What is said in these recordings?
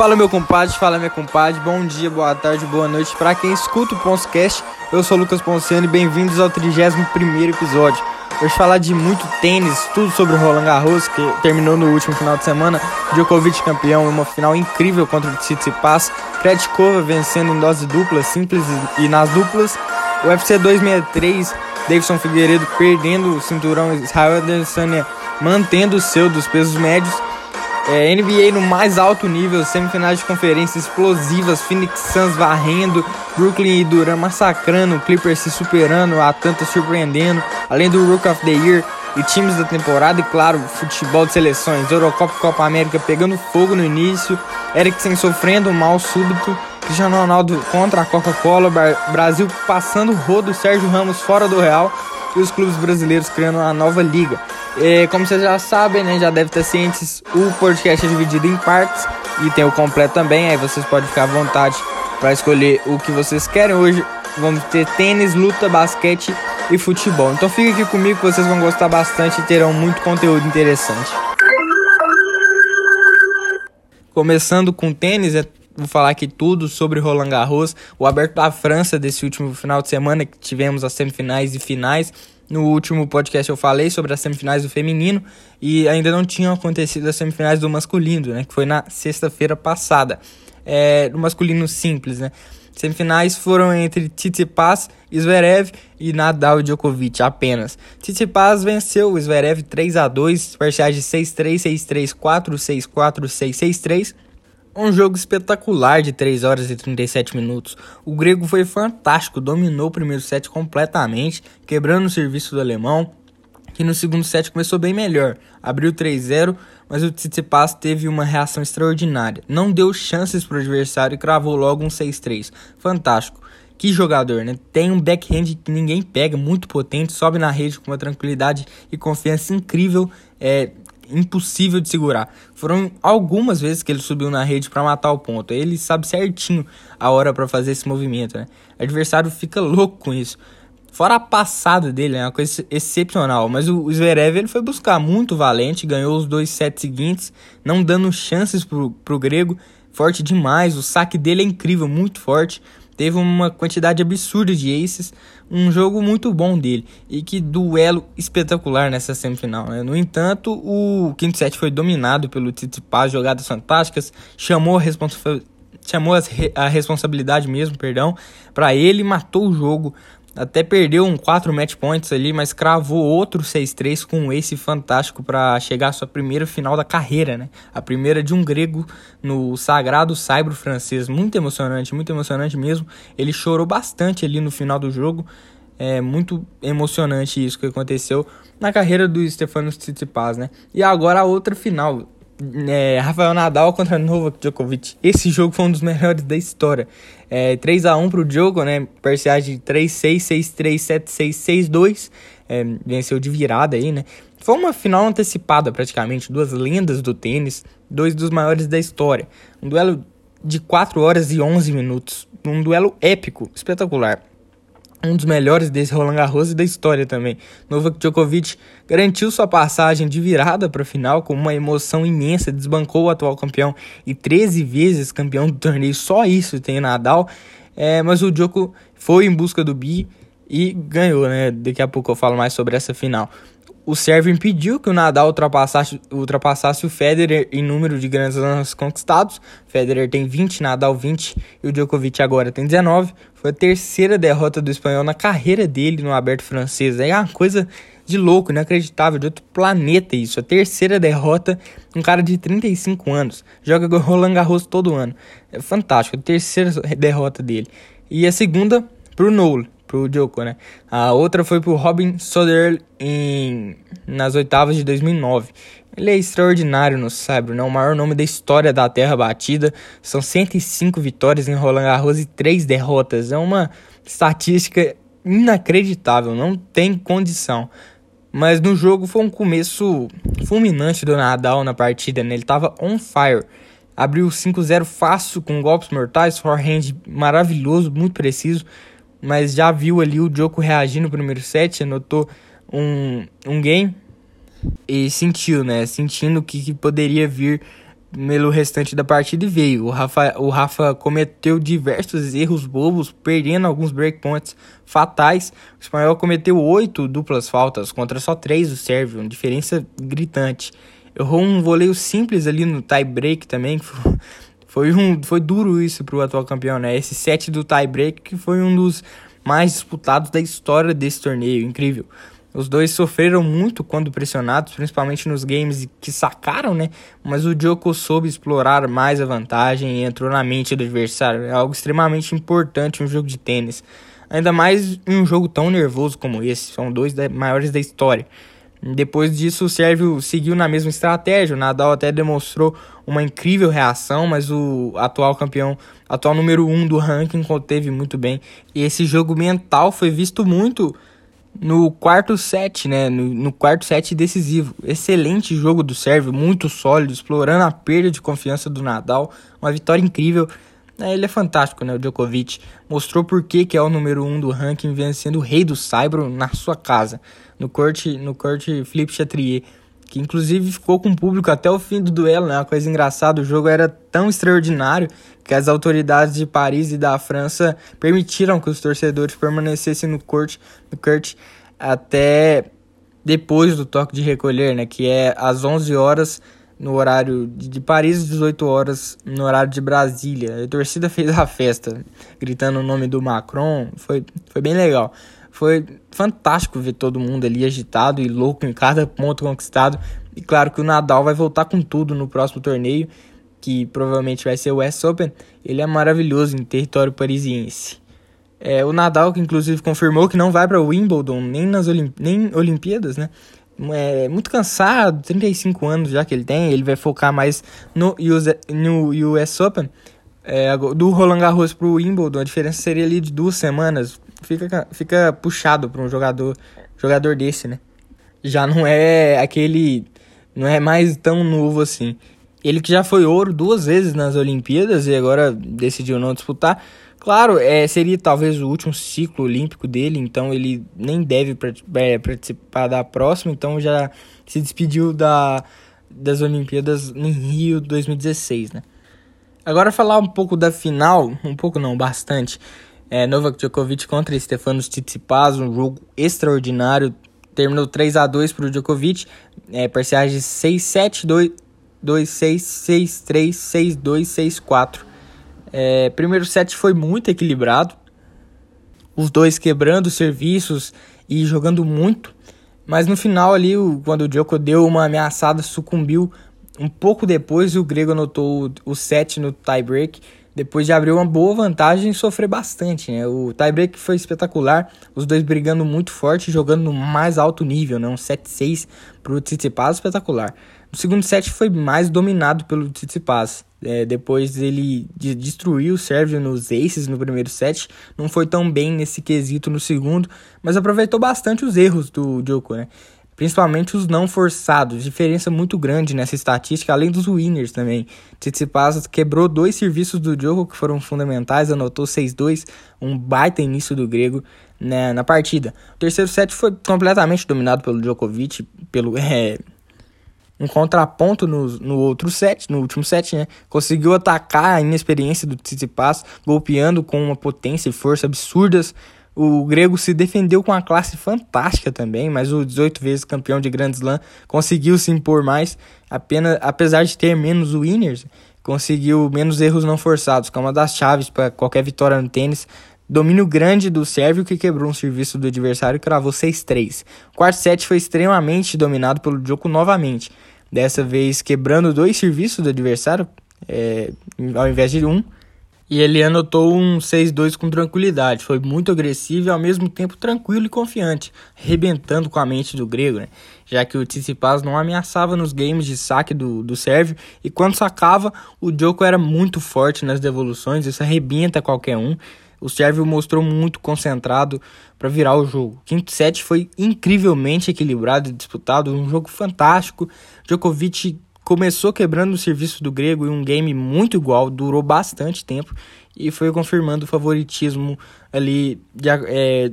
Fala meu compadre, fala minha compadre, bom dia, boa tarde, boa noite para quem escuta o Ponscast. Eu sou Lucas Ponciano e bem-vindos ao 31 episódio. Hoje falar de muito tênis, tudo sobre o Roland Garros, que terminou no último final de semana. Djokovic campeão, uma final incrível contra o Tsitsipas. Krejcikova vencendo em dose dupla, simples e nas duplas. UFC 263, Davidson Figueiredo perdendo o cinturão, Israel Adesanya mantendo o seu dos pesos médios. É, NBA no mais alto nível, semifinais de conferência explosivas, Phoenix Suns varrendo, Brooklyn e Duran massacrando, Clippers se superando, Atlanta surpreendendo, além do Rook of the Year e times da temporada, e claro, futebol de seleções, Eurocopa e Copa América pegando fogo no início, Eriksen sofrendo mal súbito, Cristiano Ronaldo contra a Coca-Cola, Brasil passando o rodo, Sérgio Ramos fora do Real e os clubes brasileiros criando uma nova liga. Como vocês já sabem, né, já deve estar cientes, o podcast é dividido em partes e tem o completo também, aí vocês podem ficar à vontade para escolher o que vocês querem. Hoje vamos ter tênis, luta, basquete e futebol. Então fique aqui comigo vocês vão gostar bastante e terão muito conteúdo interessante. Começando com tênis, é vou falar aqui tudo sobre Roland Garros, o aberto da França desse último final de semana que tivemos as semifinais e finais. No último podcast eu falei sobre as semifinais do feminino e ainda não tinham acontecido as semifinais do masculino, né, que foi na sexta-feira passada. É, do masculino simples, né? Semifinais foram entre Tsitsipas, Zverev e Nadal e Djokovic apenas. Tsitsipas venceu o Zverev 3 a 2, parciais de 6-3, 6-3, 4-6, 4-6, 6-3 um jogo espetacular de 3 horas e 37 minutos. O grego foi fantástico, dominou o primeiro set completamente, quebrando o serviço do alemão, que no segundo set começou bem melhor. Abriu 3-0, mas o Tsitsipas teve uma reação extraordinária. Não deu chances para o adversário e cravou logo um 6-3. Fantástico. Que jogador, né? Tem um backhand que ninguém pega, muito potente, sobe na rede com uma tranquilidade e confiança incrível. É, impossível de segurar. Foram algumas vezes que ele subiu na rede para matar o ponto. Ele sabe certinho a hora para fazer esse movimento, né? O adversário fica louco com isso. Fora a passada dele, é uma coisa excepcional. Mas o Zverev ele foi buscar muito valente, ganhou os dois sets seguintes, não dando chances pro, pro grego. Forte demais, o saque dele é incrível, muito forte teve uma quantidade absurda de aces, um jogo muito bom dele e que duelo espetacular nessa semifinal. Né? No entanto, o quinto set foi dominado pelo Tsitsipas, jogadas fantásticas, chamou a, chamou a responsabilidade mesmo, perdão, para ele, matou o jogo, até perdeu um 4 match points ali, mas cravou outro 6-3 com um ace fantástico para chegar à sua primeira final da carreira, né? A primeira de um grego no sagrado saibro francês. Muito emocionante, muito emocionante mesmo. Ele chorou bastante ali no final do jogo. É muito emocionante isso que aconteceu na carreira do Stefanos Tsitsipas, né? E agora a outra final é, Rafael Nadal contra Novak Djokovic. Esse jogo foi um dos melhores da história. É, 3x1 pro Djoko, né? Parciais de 3-6, 6-3, 7-6, 6-2. É, venceu de virada aí, né? Foi uma final antecipada praticamente. Duas lendas do tênis, dois dos maiores da história. Um duelo de 4 horas e 11 minutos. Um duelo épico, espetacular um dos melhores desse Roland Garros e da história também. Novak Djokovic garantiu sua passagem de virada para a final com uma emoção imensa, desbancou o atual campeão e 13 vezes campeão do torneio, só isso tem Nadal. É, mas o Djoko foi em busca do bi e ganhou, né? Daqui a pouco eu falo mais sobre essa final o sérvio impediu que o Nadal ultrapassasse, ultrapassasse o Federer em número de grandes lãs conquistados. Federer tem 20, Nadal 20 e o Djokovic agora tem 19. Foi a terceira derrota do espanhol na carreira dele no aberto francês. É uma coisa de louco, inacreditável, de outro planeta isso. A terceira derrota, um cara de 35 anos. Joga Roland Garros todo ano. É fantástico, a terceira derrota dele. E a segunda pro Noel, pro Djoko, né? A outra foi pro Robin Soderl em nas oitavas de 2009. Ele é extraordinário no Saibro, né? O maior nome da história da Terra batida. São 105 vitórias em Roland Garros e 3 derrotas. É uma estatística inacreditável, não tem condição. Mas no jogo foi um começo fulminante do Nadal na partida, né? Ele tava on fire. Abriu 5-0 fácil com golpes mortais, forehand maravilhoso, muito preciso mas já viu ali o Joko reagir no primeiro set, anotou um, um game e sentiu, né? Sentindo que, que poderia vir pelo restante da partida e veio. O Rafa, o Rafa cometeu diversos erros bobos, perdendo alguns breakpoints fatais. O espanhol cometeu oito duplas faltas contra só três do Sérvio, uma diferença gritante. Errou um voleio simples ali no tie break também, que foi, um, foi duro isso para o atual campeão, né? Esse set do tie break que foi um dos mais disputados da história desse torneio, incrível. Os dois sofreram muito quando pressionados, principalmente nos games que sacaram, né? Mas o Djoko soube explorar mais a vantagem e entrou na mente do adversário. É algo extremamente importante em um jogo de tênis. Ainda mais em um jogo tão nervoso como esse. São dois da, maiores da história. Depois disso, o Sérvio seguiu na mesma estratégia. O Nadal até demonstrou uma incrível reação, mas o atual campeão, atual número 1 um do ranking, conteve muito bem. E esse jogo mental foi visto muito no quarto set, né? No, no, quarto set decisivo. Excelente jogo do Sérvio, muito sólido, explorando a perda de confiança do Nadal. Uma vitória incrível. É, ele é fantástico, né? O Djokovic mostrou por que, que é o número 1 um do ranking, vencendo o rei do Saibro na sua casa, no corte, no corte Philippe Chatrier, que inclusive ficou com o público até o fim do duelo, né? Uma coisa engraçada, o jogo era tão extraordinário que as autoridades de Paris e da França permitiram que os torcedores permanecessem no corte, no corte até depois do toque de recolher, né? Que é às 11 horas no horário de Paris, 18 horas no horário de Brasília. A torcida fez a festa, gritando o nome do Macron. Foi, foi bem legal. Foi fantástico ver todo mundo ali agitado e louco em cada ponto conquistado. E claro que o Nadal vai voltar com tudo no próximo torneio, que provavelmente vai ser o West Open. Ele é maravilhoso em território parisiense. É, o Nadal, que inclusive confirmou que não vai para Wimbledon nem nas Olimp nem Olimpíadas, né? é muito cansado, 35 anos já que ele tem, ele vai focar mais no US, no US Open. É, do Roland Garros pro Wimbledon, a diferença seria ali de duas semanas. Fica, fica puxado para um jogador, jogador desse, né? Já não é aquele. Não é mais tão novo assim. Ele que já foi ouro duas vezes nas Olimpíadas e agora decidiu não disputar. Claro, é, seria talvez o último ciclo olímpico dele, então ele nem deve é, participar da próxima, então já se despediu da, das Olimpíadas em Rio 2016, né? Agora falar um pouco da final, um pouco não, bastante. É, Novak Djokovic contra Stefanos Tsitsipas, um jogo extraordinário. Terminou 3 a 2 para o Djokovic, é, parciais de 6-7, 2-6, 6-3, 6-2, 6-4. É, primeiro set foi muito equilibrado, os dois quebrando serviços e jogando muito, mas no final ali, quando o Djoko deu uma ameaçada, sucumbiu. Um pouco depois o grego anotou o set no tie-break, depois de abrir uma boa vantagem sofrer bastante. Né? O tie-break foi espetacular, os dois brigando muito forte, jogando no mais alto nível, né? um 7-6 para o Tsitsipas espetacular. O segundo set foi mais dominado pelo Tsitsipas. É, depois ele de destruiu o Sérvio nos aces no primeiro set, não foi tão bem nesse quesito no segundo, mas aproveitou bastante os erros do Djoko, né? Principalmente os não forçados, diferença muito grande nessa estatística, além dos winners também. Tsitsipas quebrou dois serviços do Djoko que foram fundamentais, anotou 6-2, um baita início do grego né, na partida. O terceiro set foi completamente dominado pelo Djokovic, pelo é, um contraponto no, no outro set, no último set, né? Conseguiu atacar a inexperiência do Tsitsipas, golpeando com uma potência e força absurdas. O grego se defendeu com uma classe fantástica também, mas o 18 vezes campeão de Grand Slam conseguiu se impor mais, apenas apesar de ter menos winners, conseguiu menos erros não forçados, que é uma das chaves para qualquer vitória no tênis. Domínio grande do Sérvio que quebrou um serviço do adversário e cravou 6-3. O quarto set foi extremamente dominado pelo Djoko novamente dessa vez quebrando dois serviços do adversário, é, ao invés de um. E ele anotou um 6-2 com tranquilidade. Foi muito agressivo e ao mesmo tempo tranquilo e confiante, arrebentando com a mente do grego, né? já que o Tsitsipas não ameaçava nos games de saque do, do sérvio e quando sacava, o Djoko era muito forte nas devoluções, isso arrebenta qualquer um. O Sérvio mostrou muito concentrado para virar o jogo. Quinto set foi incrivelmente equilibrado e disputado, um jogo fantástico. Djokovic começou quebrando o serviço do grego em um game muito igual, durou bastante tempo e foi confirmando o favoritismo ali de, é,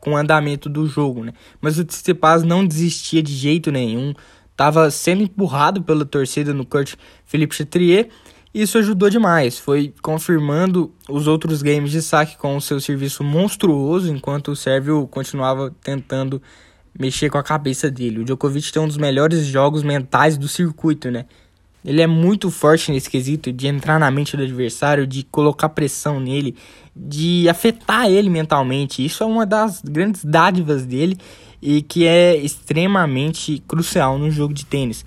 com o andamento do jogo, né? Mas o Tsitsipas não desistia de jeito nenhum, estava sendo empurrado pela torcida no Kurt Philippe Chatrier. Isso ajudou demais, foi confirmando os outros games de saque com o seu serviço monstruoso, enquanto o Sérvio continuava tentando mexer com a cabeça dele. O Djokovic tem um dos melhores jogos mentais do circuito, né? Ele é muito forte nesse quesito de entrar na mente do adversário, de colocar pressão nele, de afetar ele mentalmente. Isso é uma das grandes dádivas dele e que é extremamente crucial no jogo de tênis.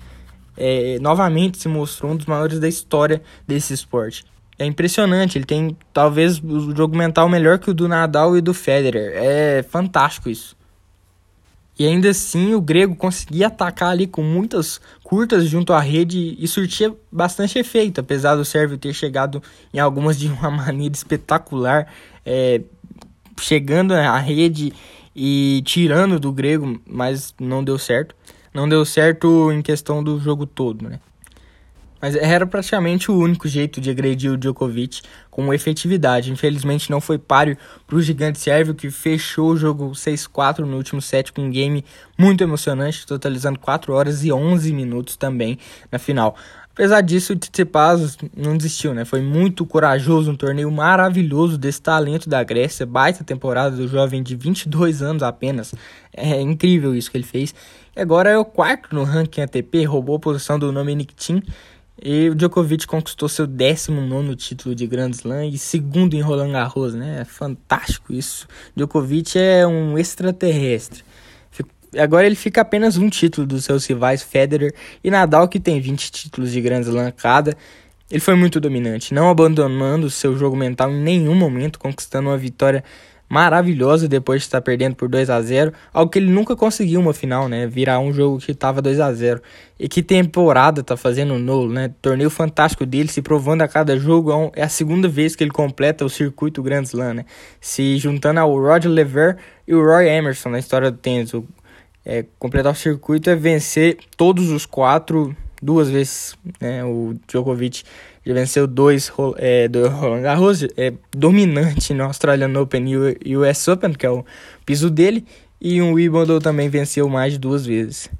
É, novamente se mostrou um dos maiores da história desse esporte. É impressionante, ele tem talvez o jogo mental melhor que o do Nadal e do Federer. É fantástico isso. E ainda assim o grego conseguia atacar ali com muitas curtas junto à rede e surtia bastante efeito, apesar do sérvio ter chegado em algumas de uma maneira espetacular, é, chegando à rede e tirando do grego, mas não deu certo. Não deu certo em questão do jogo todo, né? Mas era praticamente o único jeito de agredir o Djokovic com efetividade. Infelizmente não foi páreo para o gigante sérvio que fechou o jogo 6-4 no último set com um game muito emocionante, totalizando 4 horas e 11 minutos também na final. Apesar disso, o Tsitsipas não desistiu, né? Foi muito corajoso, um torneio maravilhoso desse talento da Grécia, baita temporada do jovem de 22 anos apenas. É incrível isso que ele fez. E agora é o quarto no ranking ATP, roubou a posição do Dominic Thiem e o Djokovic conquistou seu 19 título de Grand Slam e segundo em Roland Garros, né? É fantástico isso. Djokovic é um extraterrestre. Agora ele fica apenas um título dos seus rivais Federer e Nadal, que tem 20 títulos de Grand Slam cada. Ele foi muito dominante, não abandonando seu jogo mental em nenhum momento, conquistando uma vitória maravilhosa depois de estar perdendo por 2 a 0 algo que ele nunca conseguiu uma final, né? Virar um jogo que estava 2 a 0 E que temporada tá fazendo o Nolo, né? Torneio fantástico dele, se provando a cada jogo. É, é a segunda vez que ele completa o circuito Grand Slam, né? Se juntando ao Roger Lever e o Roy Emerson na história do tênis. O, é, completar o circuito é vencer todos os quatro duas vezes, né? O Djokovic já venceu dois é, do Roland Garros, é dominante no Australian Open e o US Open, que é o piso dele, e o Wimbledon também venceu mais de duas vezes.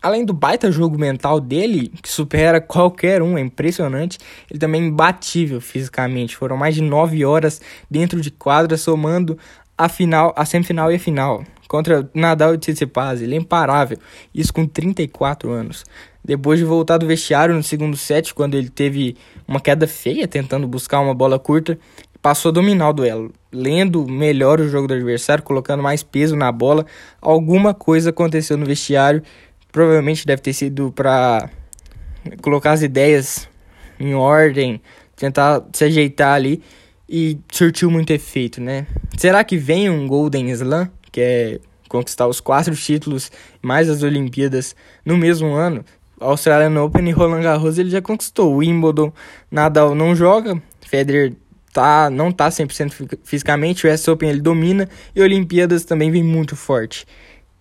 Além do baita jogo mental dele, que supera qualquer um, é impressionante, ele também é imbatível fisicamente. Foram mais de nove horas dentro de quadra, somando a final, a semifinal e a final. Contra Nadal e Tsitsipas, ele é imparável, isso com 34 anos. Depois de voltar do vestiário no segundo set, quando ele teve uma queda feia tentando buscar uma bola curta, passou a dominar o duelo, lendo melhor o jogo do adversário, colocando mais peso na bola. Alguma coisa aconteceu no vestiário, provavelmente deve ter sido para colocar as ideias em ordem, tentar se ajeitar ali e surtiu muito efeito, né? Será que vem um Golden Slam, que é conquistar os quatro títulos mais as Olimpíadas no mesmo ano? Australian Open e Roland Garros ele já conquistou. O Wimbledon, Nadal não joga, Federer tá, não tá 100% fisicamente, o US Open ele domina e Olimpíadas também vem muito forte.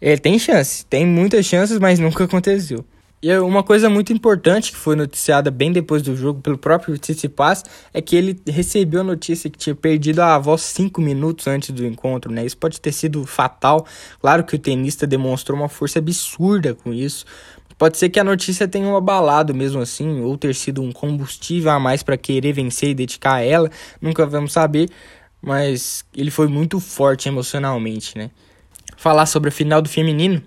Ele tem chance, tem muitas chances, mas nunca aconteceu. E é uma coisa muito importante que foi noticiada bem depois do jogo pelo próprio Tsitsipas é que ele recebeu a notícia que tinha perdido a voz cinco minutos antes do encontro, né? Isso pode ter sido fatal. Claro que o tenista demonstrou uma força absurda com isso, Pode ser que a notícia tenha um abalado mesmo assim, ou ter sido um combustível a mais para querer vencer e dedicar a ela, nunca vamos saber, mas ele foi muito forte emocionalmente, né? Falar sobre a final do feminino,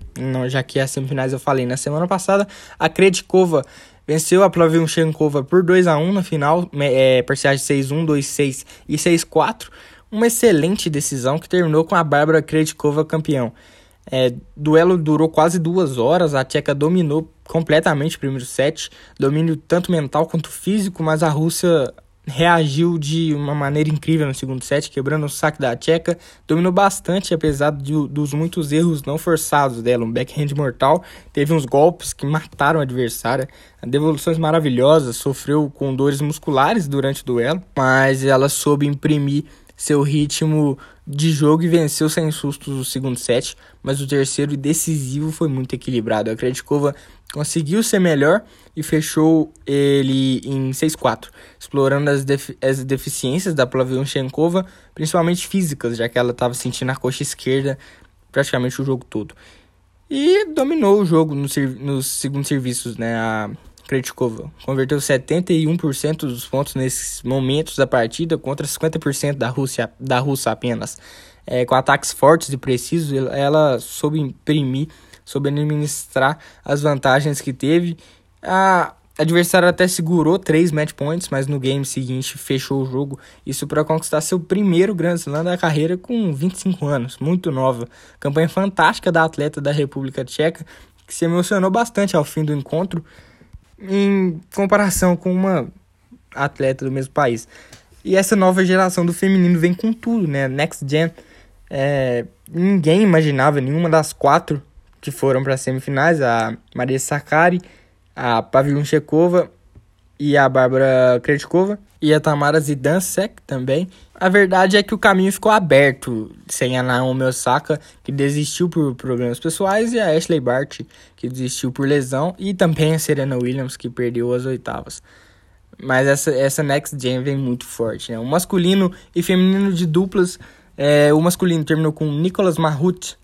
já que as semifinais eu falei na semana passada, a Kredikova venceu a Plavilchenkova por 2 a 1 na final, é, parciais 6-1, 2-6 e 6-4, uma excelente decisão que terminou com a Bárbara Kredikova campeão. É, duelo durou quase duas horas, a Tcheca dominou completamente o primeiro set, domínio tanto mental quanto físico, mas a Rússia reagiu de uma maneira incrível no segundo set, quebrando o saque da Tcheca, dominou bastante, apesar de, dos muitos erros não forçados dela, um backhand mortal, teve uns golpes que mataram a adversária, devoluções maravilhosas, sofreu com dores musculares durante o duelo, mas ela soube imprimir seu ritmo de jogo e venceu sem sustos o segundo set, mas o terceiro e decisivo foi muito equilibrado. A Kreditkova conseguiu ser melhor e fechou ele em 6-4, explorando as, as deficiências da Plavionchenkova, principalmente físicas, já que ela estava sentindo a coxa esquerda praticamente o jogo todo. e dominou o jogo no, nos segundos serviços, né? A Krejcikova converteu 71% dos pontos nesses momentos da partida contra 50% da Rússia, da Rússia apenas. É, com ataques fortes e precisos, ela soube imprimir, soube administrar as vantagens que teve. A adversário até segurou três match points, mas no game seguinte fechou o jogo. Isso para conquistar seu primeiro Grand Slam da carreira com 25 anos, muito nova. Campanha fantástica da atleta da República Tcheca, que se emocionou bastante ao fim do encontro em comparação com uma atleta do mesmo país. E essa nova geração do feminino vem com tudo, né? Next Gen. É, ninguém imaginava nenhuma das quatro que foram para as semifinais, a Maria Sakari, a Pavlyuchenkova e a Bárbara Krejcikova e a Tamara Zidansek também. A verdade é que o caminho ficou aberto sem a Naomi Osaka, que desistiu por problemas pessoais, e a Ashley Bart, que desistiu por lesão, e também a Serena Williams, que perdeu as oitavas. Mas essa, essa Next Gen vem muito forte, né? O masculino e feminino de duplas, é, o masculino terminou com Nicolas Mahut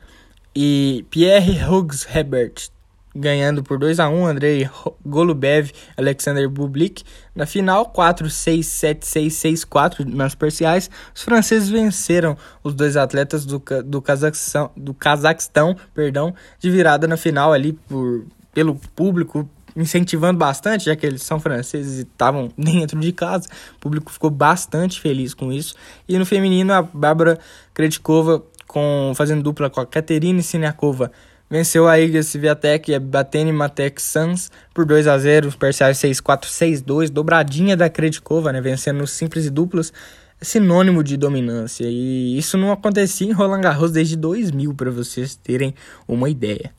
e Pierre Hugues Hebert, ganhando por 2 a 1 Andrei Golubev, Alexander Bublik. Na final, 4 6 7 6 6 4 nas parciais. Os franceses venceram os dois atletas do, do Cazaquistão, do Cazaquistão, perdão, de virada na final ali por pelo público incentivando bastante, já que eles são franceses e estavam dentro de casa. O público ficou bastante feliz com isso. E no feminino, a Bárbara Krejcikova com fazendo dupla com a Katerina Siniakova venceu a Iga Swiatek e a Batene Matek Sans por 2 a 0 os parciais 6-4, 6-2, dobradinha da Krejcikova, né, vencendo simples e duplas, é sinônimo de dominância, e isso não acontecia em Roland Garros desde 2000, para vocês terem uma ideia.